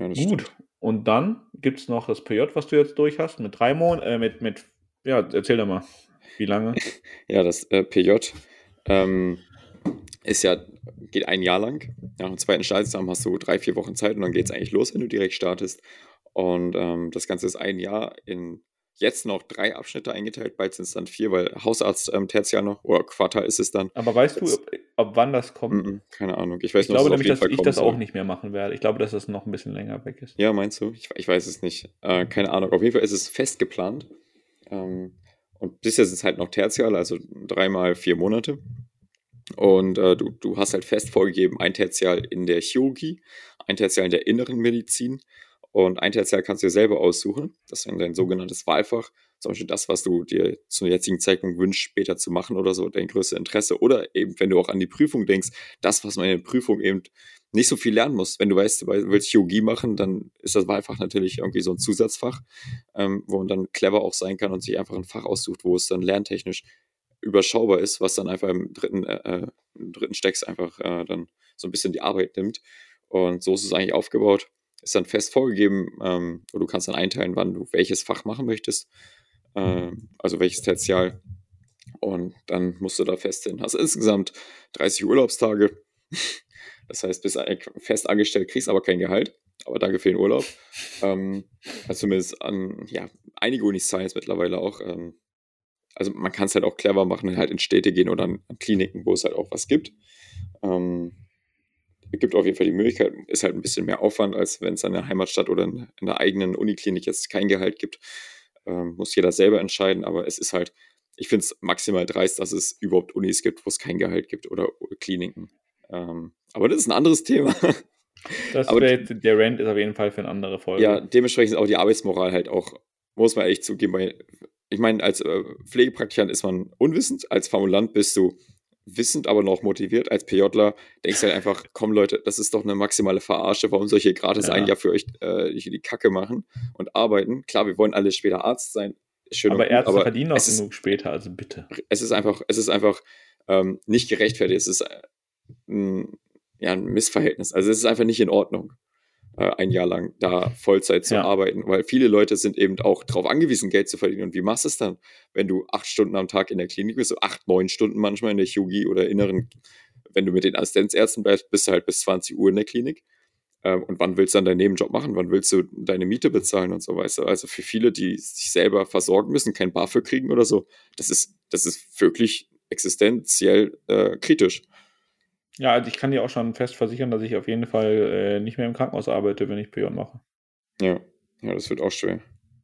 ja das gut. stimmt. Und dann gibt es noch das PJ, was du jetzt durch hast, mit drei Monaten, äh, mit, mit, ja, erzähl doch mal, wie lange? [laughs] Ja, das äh, PJ ähm, ist ja, geht ein Jahr lang. Nach dem zweiten Staatsexamen hast du drei, vier Wochen Zeit und dann geht es eigentlich los, wenn du direkt startest. Und ähm, das Ganze ist ein Jahr in jetzt noch drei Abschnitte eingeteilt, bald sind es dann vier, weil Hausarzt ähm, Tertial noch, oder Quartal ist es dann. Aber weißt du, Das- ob, ob wann das kommt? Mhm, keine Ahnung. Ich weiß Ich nur, dass glaube nämlich, dass Fall ich das auch soll. nicht mehr machen werde. Ich glaube, dass das noch ein bisschen länger weg ist. Ja, meinst du? Ich, ich weiß es nicht. Äh, keine Ahnung. Auf jeden Fall ist es fest geplant. Ähm, und bisher sind es halt noch Tertial, also dreimal vier Monate. Und äh, du, du hast halt fest vorgegeben, ein Tertial in der Chirurgie, ein Tertial in der inneren Medizin Und ein Tertial kannst du dir selber aussuchen. Das ist dann dein sogenanntes Wahlfach. Zum Beispiel das, was du dir zum jetzigen Zeitpunkt wünschst, später zu machen oder so, dein größtes Interesse. Oder eben, wenn du auch an die Prüfung denkst, das, was man in der Prüfung eben nicht so viel lernen muss. Wenn du weißt, du willst Chirurgie machen, dann ist das Wahlfach natürlich irgendwie so ein Zusatzfach, ähm, wo man dann clever auch sein kann und sich einfach ein Fach aussucht, wo es dann lerntechnisch überschaubar ist, was dann einfach im dritten, äh, äh im dritten Stecks einfach äh, dann so ein bisschen die Arbeit nimmt. Und so ist es eigentlich aufgebaut. Ist dann fest vorgegeben, ähm, du kannst dann einteilen, wann du welches Fach machen möchtest. Ähm, also welches Tertial. Und dann musst du da fest hin. Hast insgesamt 30 Urlaubstage. [laughs] Das heißt, bist fest angestellt, kriegst aber kein Gehalt. Aber danke für den Urlaub. [laughs] Ähm, also zumindest an, ja, einige Unis Science mittlerweile auch. Ähm, also man kann es halt auch clever machen, halt in Städte gehen oder an, an Kliniken, wo es halt auch was gibt. Ähm, gibt auf jeden Fall die Möglichkeit, ist halt ein bisschen mehr Aufwand, als wenn es an der Heimatstadt oder in, in der eigenen Uniklinik jetzt kein Gehalt gibt. Ähm, muss jeder selber entscheiden, aber es ist halt, ich finde es maximal dreist, dass es überhaupt Unis gibt, wo es kein Gehalt gibt oder Kliniken. Ähm, aber das ist ein anderes Thema. [laughs] Das aber der Rand ist auf jeden Fall für eine andere Folge. Ja, dementsprechend ist auch die Arbeitsmoral halt auch, muss man ehrlich zugeben, weil ich meine, als äh, Pflegepraktikant ist man unwissend, als Formulant bist du wissend, aber noch motiviert. Als PJler denkst du halt einfach, [laughs] komm Leute, das ist doch eine maximale Verarsche, warum soll ich hier gratis ja. ein Jahr für euch äh, die Kacke machen und arbeiten? Klar, wir wollen alle später Arzt sein. Schön aber gut, Ärzte aber verdienen auch genug später, also bitte. Es ist einfach, es ist einfach ähm, nicht gerechtfertigt. Es ist äh, ein, ja, ein Missverhältnis. Also es ist einfach nicht in Ordnung äh, ein Jahr lang da Vollzeit zu ja. arbeiten, weil viele Leute sind eben auch darauf angewiesen, Geld zu verdienen. Und wie machst du es dann, wenn du acht Stunden am Tag in der Klinik bist, so acht, neun Stunden manchmal in der Chirurgie oder inneren, wenn du mit den Assistenzärzten bleibst, bist du halt bis 20 Uhr in der Klinik. Ähm, und wann willst du dann deinen Nebenjob machen? Wann willst du deine Miete bezahlen und so weiter? Also für viele, die sich selber versorgen müssen, kein BAföG kriegen oder so, das ist, das ist wirklich existenziell äh, kritisch. Ja, also ich kann dir auch schon fest versichern, dass ich auf jeden Fall äh, nicht mehr im Krankenhaus arbeite, wenn ich PJ mache. Ja, ja, das wird auch schwer.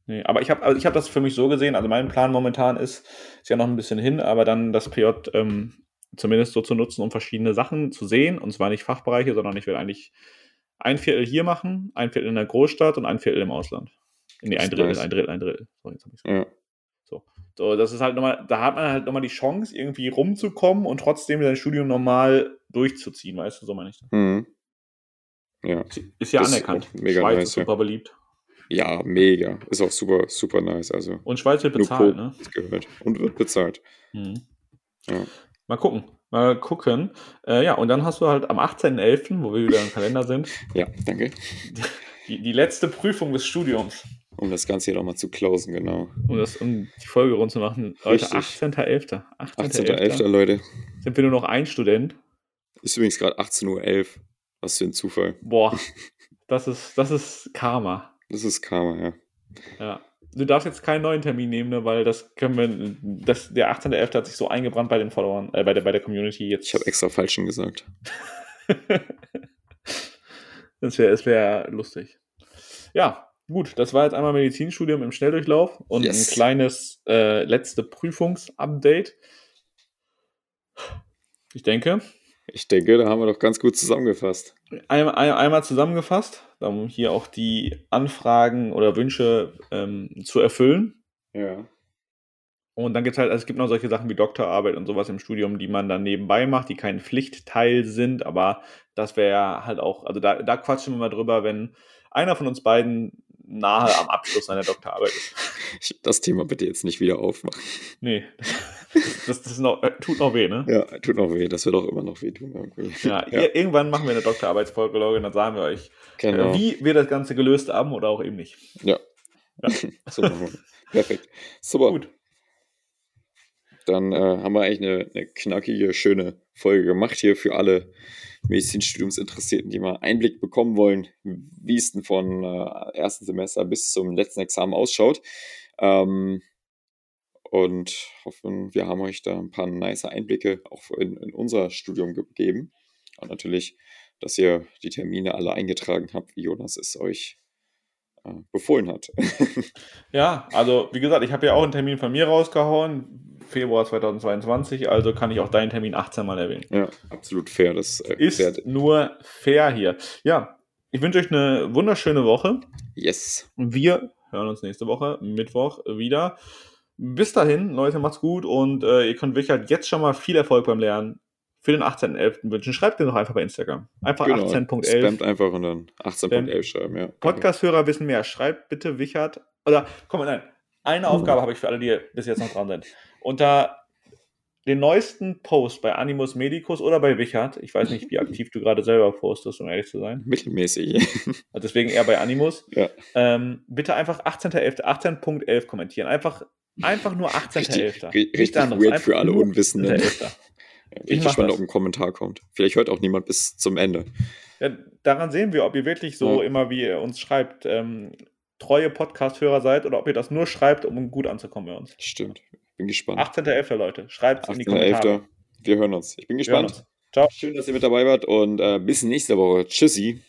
Nee, aber ich habe also hab das für mich so gesehen, also mein Plan momentan ist, ist ja noch ein bisschen hin, aber dann das PJ ähm, zumindest so zu nutzen, um verschiedene Sachen zu sehen, und zwar nicht Fachbereiche, sondern ich will eigentlich ein Viertel hier machen, ein Viertel in der Großstadt und ein Viertel im Ausland. Nee, ein Drittel, nice. ein Drittel, ein Drittel. So, ja. So. Das ist halt nochmal, da hat man halt nochmal die Chance, irgendwie rumzukommen und trotzdem sein Studium normal durchzuziehen, weißt du, so meine ich das. Mhm. Ja. Ist ja das anerkannt. Ist mega Schweiz nice, ist super ja. beliebt. Ja, mega. Ist auch super, super nice. Also und Schweiz wird bezahlt, ne? Gehört. Und wird bezahlt. Mhm. Ja. Mal gucken. Mal gucken. Äh, ja, und dann hast du halt am 18.11., wo wir wieder im Kalender sind. [laughs] ja, danke. Die, die letzte Prüfung des Studiums. Um das Ganze hier nochmal zu closen, genau. Um, das, um die Folge rund zu machen. Leute, 18.11. 18.11., 18. Leute. Sind wir nur noch ein Student? Ist übrigens gerade 18.11 Uhr. Was für ein Zufall. Boah, [laughs] das ist, das ist Karma. Das ist Karma, ja. Ja. Du darfst jetzt keinen neuen Termin nehmen, ne, weil das können wir. Das, der 18.11. hat sich so eingebrannt bei den Followern, äh, bei, der, bei der Community jetzt. Ich habe extra falschen gesagt. [laughs] das wäre wär lustig. Ja, Gut, das war jetzt einmal Medizinstudium im Schnelldurchlauf und yes. ein kleines äh, letzte Prüfungsupdate. Ich denke. Ich denke, da haben wir doch ganz gut zusammengefasst. Ein, ein, einmal zusammengefasst, um hier auch die Anfragen oder Wünsche ähm, zu erfüllen. Ja. Und dann gibt es halt, also es gibt noch solche Sachen wie Doktorarbeit und sowas im Studium, die man dann nebenbei macht, die kein Pflichtteil sind, aber das wäre halt auch, also da, da quatschen wir mal drüber, wenn einer von uns beiden nahe am Abschluss seiner Doktorarbeit ist. [laughs] Das Thema bitte jetzt nicht wieder aufmachen. Nee, das, das noch, äh, tut noch weh, ne? Ja, tut noch weh, das wird auch immer noch weh tun. Irgendwie. Ja, ja. irgendwann machen wir eine Doktorarbeitsfolge, und dann sagen wir euch, genau. wie wir das Ganze gelöst haben oder auch eben nicht. Ja. ja. [laughs] so Perfekt. Super. Gut. Dann äh, haben wir eigentlich eine, eine knackige, schöne Folge gemacht hier für alle Medizinstudiumsinteressierten, die mal Einblick bekommen wollen, wie es denn von äh, ersten Semester bis zum letzten Examen ausschaut. Ähm, und hoffen, wir haben euch da ein paar nice Einblicke auch in, in unser Studium gegeben. Und natürlich, dass ihr die Termine alle eingetragen habt, wie Jonas es euch befohlen hat. [laughs] ja, also wie gesagt, ich habe ja auch einen Termin von mir rausgehauen. Februar 2022, also kann ich auch deinen Termin 18 mal erwähnen. Ja, absolut fair. Das äh, ist wert. nur fair hier. Ja, Ich wünsche euch eine wunderschöne Woche. Yes. Wir hören uns nächste Woche, Mittwoch, wieder. Bis dahin, Leute, macht's gut und äh, ihr könnt wirklich halt jetzt schon mal viel Erfolg beim Lernen für den 18.11. wünschen. Schreibt den doch einfach bei Instagram. Einfach Genau. 18.11. Spammt einfach und dann 18.11 schreiben, ja. Podcast-Hörer wissen mehr. Schreibt bitte Wichert. Oder, komm mal, nein. Eine Aufgabe habe ich für alle, die bis jetzt noch dran sind. Unter den neuesten Post bei Animus Medicus oder bei Wichert, ich weiß nicht, wie [laughs] aktiv du gerade selber postest, um ehrlich zu sein, Mittelmäßig. [laughs] also deswegen eher bei Animus, Ja. ähm, bitte einfach 18.11., 18.11 kommentieren. Einfach, einfach nur 18.11. Richtig, richtig weird für alle Unwissenden. 18.11.. Ich bin gespannt, ob ein Kommentar kommt. Vielleicht hört auch niemand bis zum Ende. Ja, daran sehen wir, ob ihr wirklich so Ja. immer, wie ihr uns schreibt, ähm, treue Podcast-Hörer seid oder ob ihr das nur schreibt, um gut anzukommen bei uns. Stimmt. Bin gespannt. 18.11. Leute, schreibt in die Kommentare. 18.11. Wir hören uns. Ich bin gespannt. Ciao. Schön, dass ihr mit dabei wart und äh, bis nächste Woche. Tschüssi.